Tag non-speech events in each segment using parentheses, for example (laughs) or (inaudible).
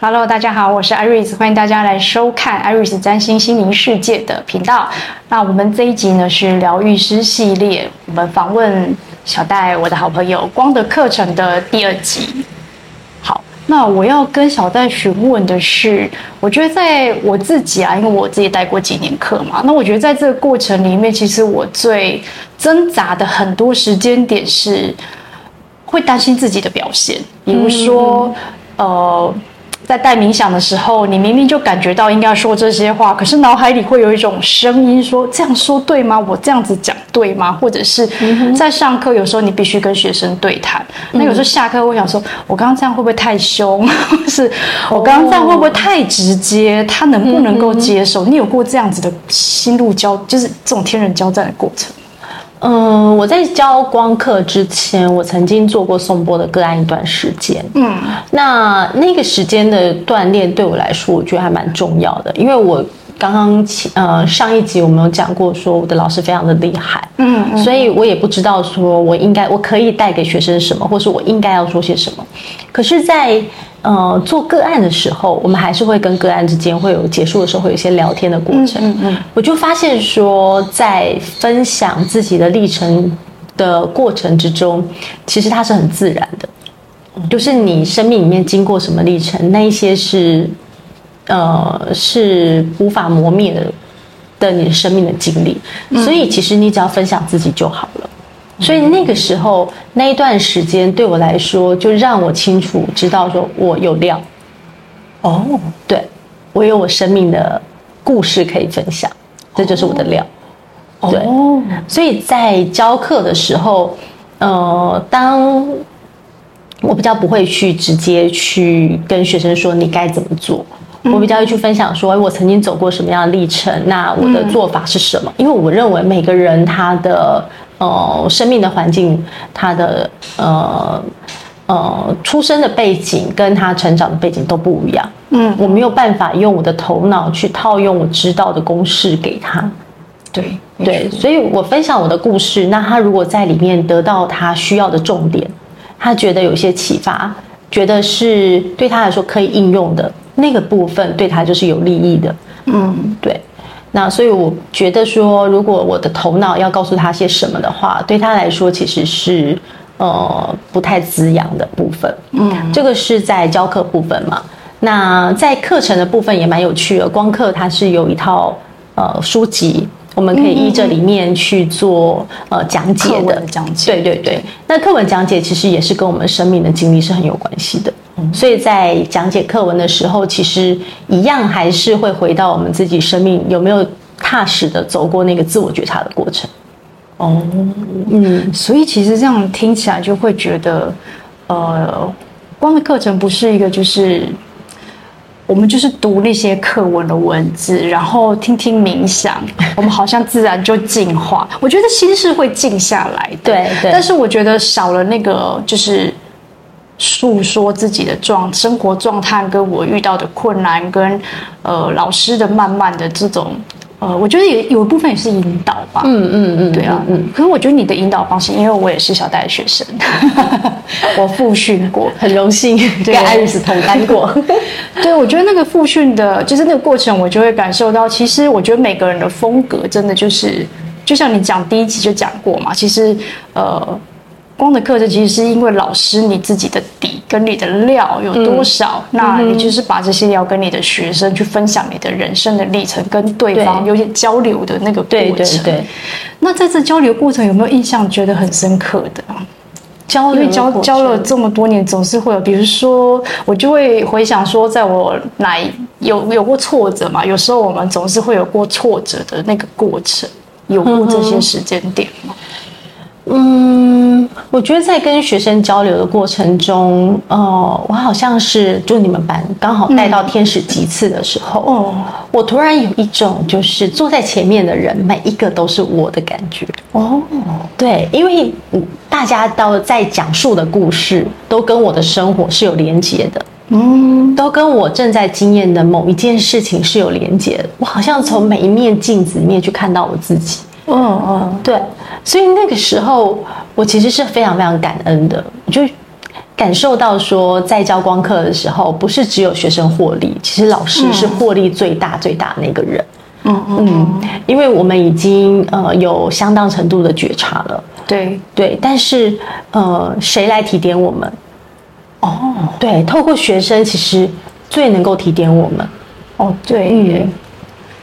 Hello，大家好，我是 Iris，欢迎大家来收看 Iris 占星心灵世界的频道。那我们这一集呢是疗愈师系列，我们访问小戴，我的好朋友光的课程的第二集。好，那我要跟小戴询问的是，我觉得在我自己啊，因为我自己带过几年课嘛，那我觉得在这个过程里面，其实我最挣扎的很多时间点是会担心自己的表现，比如说，嗯、呃。在带冥想的时候，你明明就感觉到应该说这些话，可是脑海里会有一种声音说：“这样说对吗？我这样子讲对吗？”或者是在上课，有时候你必须跟学生对谈。那有时候下课，我想说：“我刚刚这样会不会太凶？(laughs) 或是我刚刚这样会不会太直接？他能不能够接受？”你有过这样子的心路交，就是这种天人交战的过程？嗯，我在教光课之前，我曾经做过颂钵的个案一段时间。嗯，那那个时间的锻炼对我来说，我觉得还蛮重要的，因为我刚刚呃上一集我们有讲过，说我的老师非常的厉害。嗯，嗯，所以我也不知道说我应该我可以带给学生什么，或是我应该要说些什么。可是，在呃，做个案的时候，我们还是会跟个案之间会有结束的时候会有一些聊天的过程。嗯嗯，我就发现说，在分享自己的历程的过程之中，其实它是很自然的，就是你生命里面经过什么历程，那一些是呃是无法磨灭的的你的生命的经历，所以其实你只要分享自己就好了。所以那个时候那一段时间对我来说，就让我清楚知道说我有料哦，对，我有我生命的故事可以分享，这就是我的料。对，所以在教课的时候，呃，当我比较不会去直接去跟学生说你该怎么做，我比较会去分享说我曾经走过什么样的历程，那我的做法是什么？因为我认为每个人他的。呃，生命的环境，他的呃呃出生的背景跟他成长的背景都不一样。嗯，我没有办法用我的头脑去套用我知道的公式给他。对对，所以我分享我的故事，那他如果在里面得到他需要的重点，他觉得有些启发，觉得是对他来说可以应用的那个部分，对他就是有利益的。嗯，对。那所以我觉得说，如果我的头脑要告诉他些什么的话，对他来说其实是呃不太滋养的部分。嗯，这个是在教课部分嘛。那在课程的部分也蛮有趣的，光课它是有一套呃书籍，我们可以依这里面去做呃讲解的讲解。对对对，那课文讲解其实也是跟我们生命的经历是很有关系的。所以在讲解课文的时候，其实一样还是会回到我们自己生命有没有踏实的走过那个自我觉察的过程。哦，嗯，所以其实这样听起来就会觉得，呃，光的课程不是一个就是我们就是读那些课文的文字，然后听听冥想，(laughs) 我们好像自然就进化。我觉得心是会静下来的，对对。但是我觉得少了那个就是。诉说自己的状生活状态，跟我遇到的困难，跟呃老师的慢慢的这种呃，我觉得也有一部分也是引导吧。嗯嗯嗯，对啊，嗯。可是我觉得你的引导方式，因为我也是小戴的学生，(laughs) 我复训过，(laughs) 很荣幸跟爱丽丝同班过。(laughs) 对，我觉得那个复训的，就是那个过程，我就会感受到，其实我觉得每个人的风格真的就是，就像你讲第一集就讲过嘛，其实呃。光的课程其实是因为老师你自己的底跟你的料有多少，嗯、那你就是把这些料跟你的学生去分享你的人生的历程，跟对方有点交流的那个过程。对对对。那在这交流过程有没有印象觉得很深刻的？交流教教了这么多年，总是会有，比如说我就会回想说，在我来有有过挫折嘛？有时候我们总是会有过挫折的那个过程，有过这些时间点吗？嗯，我觉得在跟学生交流的过程中，呃，我好像是就你们班刚好带到天使级次的时候，哦、嗯，我突然有一种就是坐在前面的人每一个都是我的感觉。哦，对，因为大家都在讲述的故事都跟我的生活是有连接的，嗯，都跟我正在经验的某一件事情是有连接的。我好像从每一面镜子里面去看到我自己。嗯嗯，对，所以那个时候我其实是非常非常感恩的，就感受到说，在教光课的时候，不是只有学生获利，其实老师是获利最大最大那个人。嗯嗯，因为我们已经呃有相当程度的觉察了。对对，但是呃，谁来提点我们？哦，对，透过学生，其实最能够提点我们。哦，对，嗯，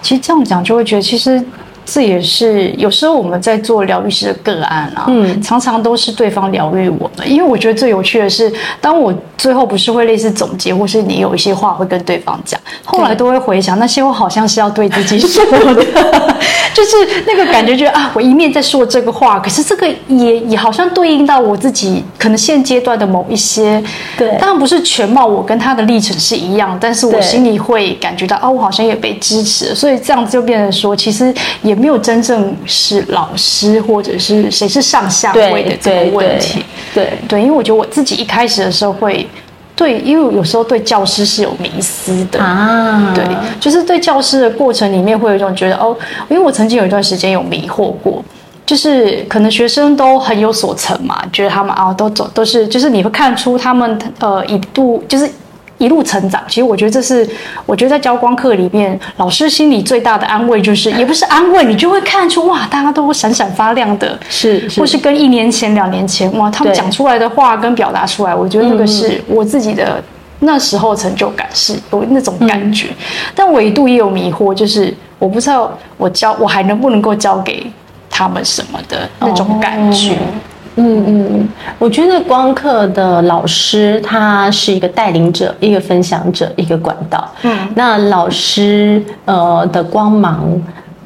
其实这样讲就会觉得，其实。这也是有时候我们在做疗愈师的个案啊，嗯，常常都是对方疗愈我们。因为我觉得最有趣的是，当我最后不是会类似总结，或是你有一些话会跟对方讲，后来都会回想那些我好像是要对自己说的，(laughs) 就是那个感觉，觉得啊，我一面在说这个话，可是这个也也好像对应到我自己可能现阶段的某一些，对，当然不是全貌，我跟他的历程是一样，但是我心里会感觉到啊，我好像也被支持，所以这样子就变成说，其实也。没有真正是老师或者是谁是上下位的这个问题，对对，对，因为我觉得我自己一开始的时候会对，因为有时候对教师是有迷思的。啊，对，就是对教师的过程里面会有一种觉得哦，因为我曾经有一段时间有迷惑过，就是可能学生都很有所成嘛，觉得他们啊都走都是，就是你会看出他们呃一度就是。一路成长，其实我觉得这是，我觉得在教光课里面，老师心里最大的安慰就是，也不是安慰，你就会看出哇，大家都闪闪发亮的，是，是。或是跟一年前、两年前哇，他们讲出来的话跟表达出来，我觉得那个是我自己的那时候成就感是有那种感觉，嗯、但我一度也有迷惑，就是我不知道我教我还能不能够教给他们什么的那种感觉。哦嗯嗯，我觉得光课的老师他是一个带领者，一个分享者，一个管道。嗯，那老师呃的光芒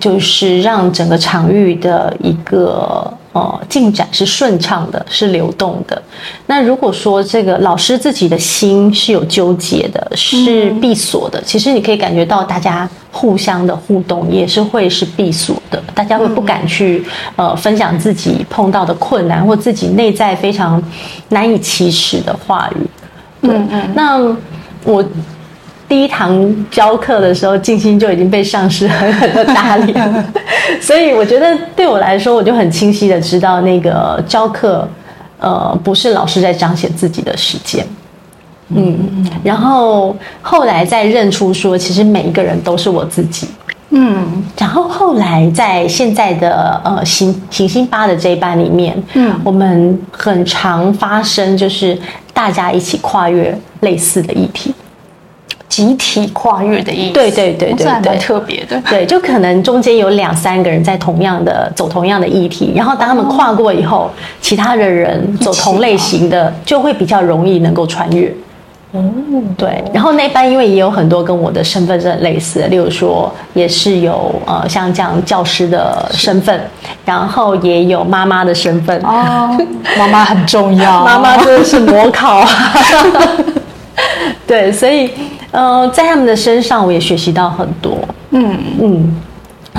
就是让整个场域的一个。呃，进展是顺畅的，是流动的。那如果说这个老师自己的心是有纠结的，是闭锁的，嗯、其实你可以感觉到大家互相的互动也是会是闭锁的，大家会不敢去、嗯、呃分享自己碰到的困难或自己内在非常难以启齿的话语。对，嗯嗯，那我。第一堂教课的时候，静心就已经被上师狠狠的打脸，(laughs) 所以我觉得对我来说，我就很清晰的知道，那个教课，呃，不是老师在彰显自己的时间，嗯，然后后来再认出说，其实每一个人都是我自己，嗯，然后后来在现在的呃行行星八的这一班里面，嗯，我们很常发生就是大家一起跨越类似的议题。集体跨越的意思，对对对对，对蛮特别的。对，就可能中间有两三个人在同样的走同样的议题，然后当他们跨过以后，其他的人走同类型的就会比较容易能够穿越。哦，对。然后那班因为也有很多跟我的身份是很类似的，例如说也是有呃像这样教师的身份，然后也有妈妈的身份。哦，妈妈很重要，(laughs) 妈妈真的是模考。(laughs) 对，所以。呃，在他们的身上，我也学习到很多。嗯嗯，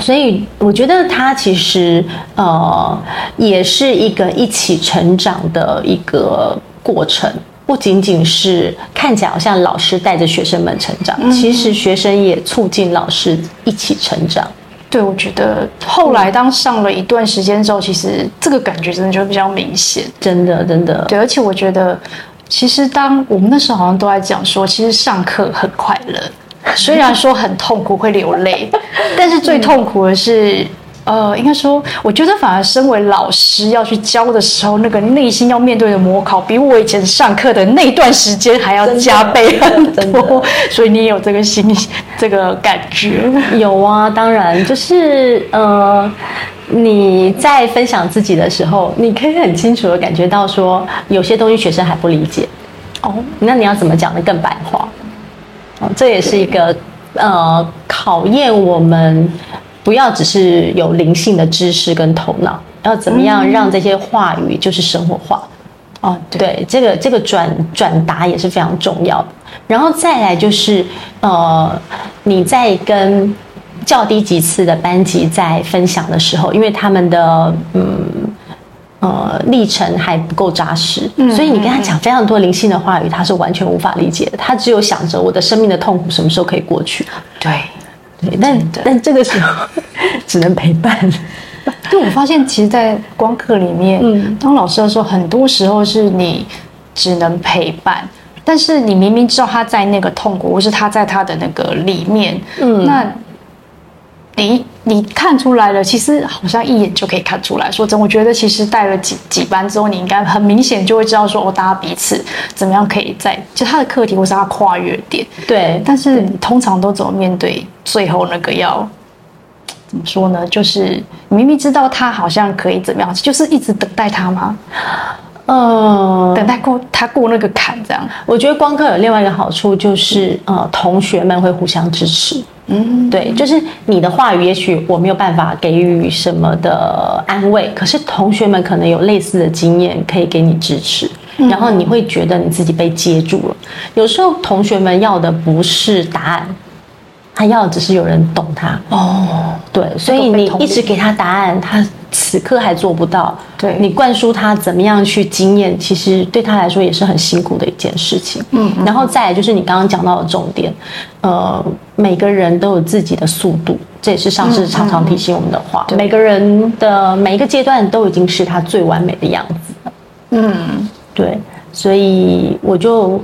所以我觉得他其实呃，也是一个一起成长的一个过程，不仅仅是看起来好像老师带着学生们成长，嗯、其实学生也促进老师一起成长。对，我觉得后来当上了一段时间之后，其实这个感觉真的就比较明显，真的真的。对，而且我觉得。其实，当我们那时候好像都在讲说，其实上课很快乐，虽然说很痛苦会流泪，(laughs) 但是最痛苦的是，呃，应该说，我觉得反而身为老师要去教的时候，那个内心要面对的模考，比我以前上课的那段时间还要加倍很多。所以你也有这个心，这个感觉？有啊，当然，就是呃。你在分享自己的时候，你可以很清楚的感觉到说，有些东西学生还不理解哦。那你要怎么讲的更白话？哦，这也是一个呃考验我们，不要只是有灵性的知识跟头脑，要怎么样让这些话语就是生活化？哦，对，这个这个转转达也是非常重要的。然后再来就是呃，你在跟。较低级次的班级在分享的时候，因为他们的嗯呃历程还不够扎实，嗯、所以你跟他讲非常多灵性的话语，他是完全无法理解的。他只有想着我的生命的痛苦什么时候可以过去。对，对，但但这个时候 (laughs) 只能陪伴。(laughs) 对，我发现其实，在光课里面，嗯，当老师的时候，很多时候是你。只能陪伴。但是你明明知道他在那个痛苦，或是他在他的那个里面，嗯，那你你看出来了，其实好像一眼就可以看出来。说真，我觉得其实带了几几班之后，你应该很明显就会知道说，哦，大家彼此怎么样可以在就他的课题或是他跨越点，对。但是你通常都怎么面对最后那个要怎么说呢？就是明明知道他好像可以怎么样，就是一直等待他吗？嗯，等待过他过那个坎，这样。我觉得光课有另外一个好处，就是呃，同学们会互相支持。嗯，对，就是你的话语，也许我没有办法给予什么的安慰，可是同学们可能有类似的经验，可以给你支持，然后你会觉得你自己被接住了。有时候同学们要的不是答案。他要的只是有人懂他哦，对，所以你一直给他答案，他此刻还做不到。对，你灌输他怎么样去经验，其实对他来说也是很辛苦的一件事情。嗯，然后再来就是你刚刚讲到的重点，呃，每个人都有自己的速度，这也是上师常常提醒我们的话。每个人的每一个阶段都已经是他最完美的样子了。嗯，对，所以我就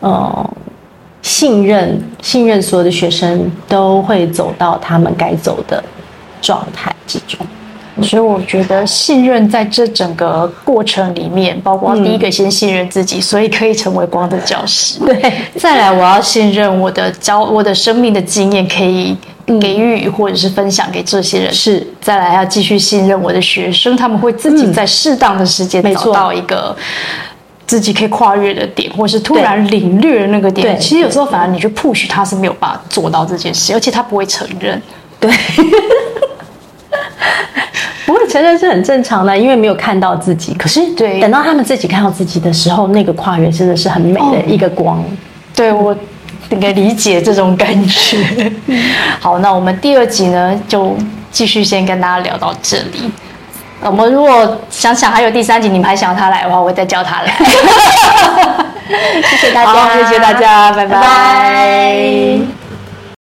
呃。信任，信任所有的学生都会走到他们该走的状态之中，所以我觉得信任在这整个过程里面，包括第一个先信任自己，所以可以成为光的教师。对，再来我要信任我的教，我的生命的经验可以给予或者是分享给这些人。是，再来要继续信任我的学生，他们会自己在适当的时间找到一个。自己可以跨越的点，或是突然领略的那个点，其实有时候反而你去 push 他是没有办法做到这件事，而且他不会承认。对，(laughs) 承认是很正常的，因为没有看到自己。可是，对，等到他们自己看到自己的时候，那个跨越真的是很美的一个光。哦、对，我应该理解这种感觉。好，那我们第二集呢，就继续先跟大家聊到这里。我们如果想想还有第三集，你们还想他来的话，我会再叫他来。(laughs) 谢谢大家，谢谢大家，拜拜。拜拜。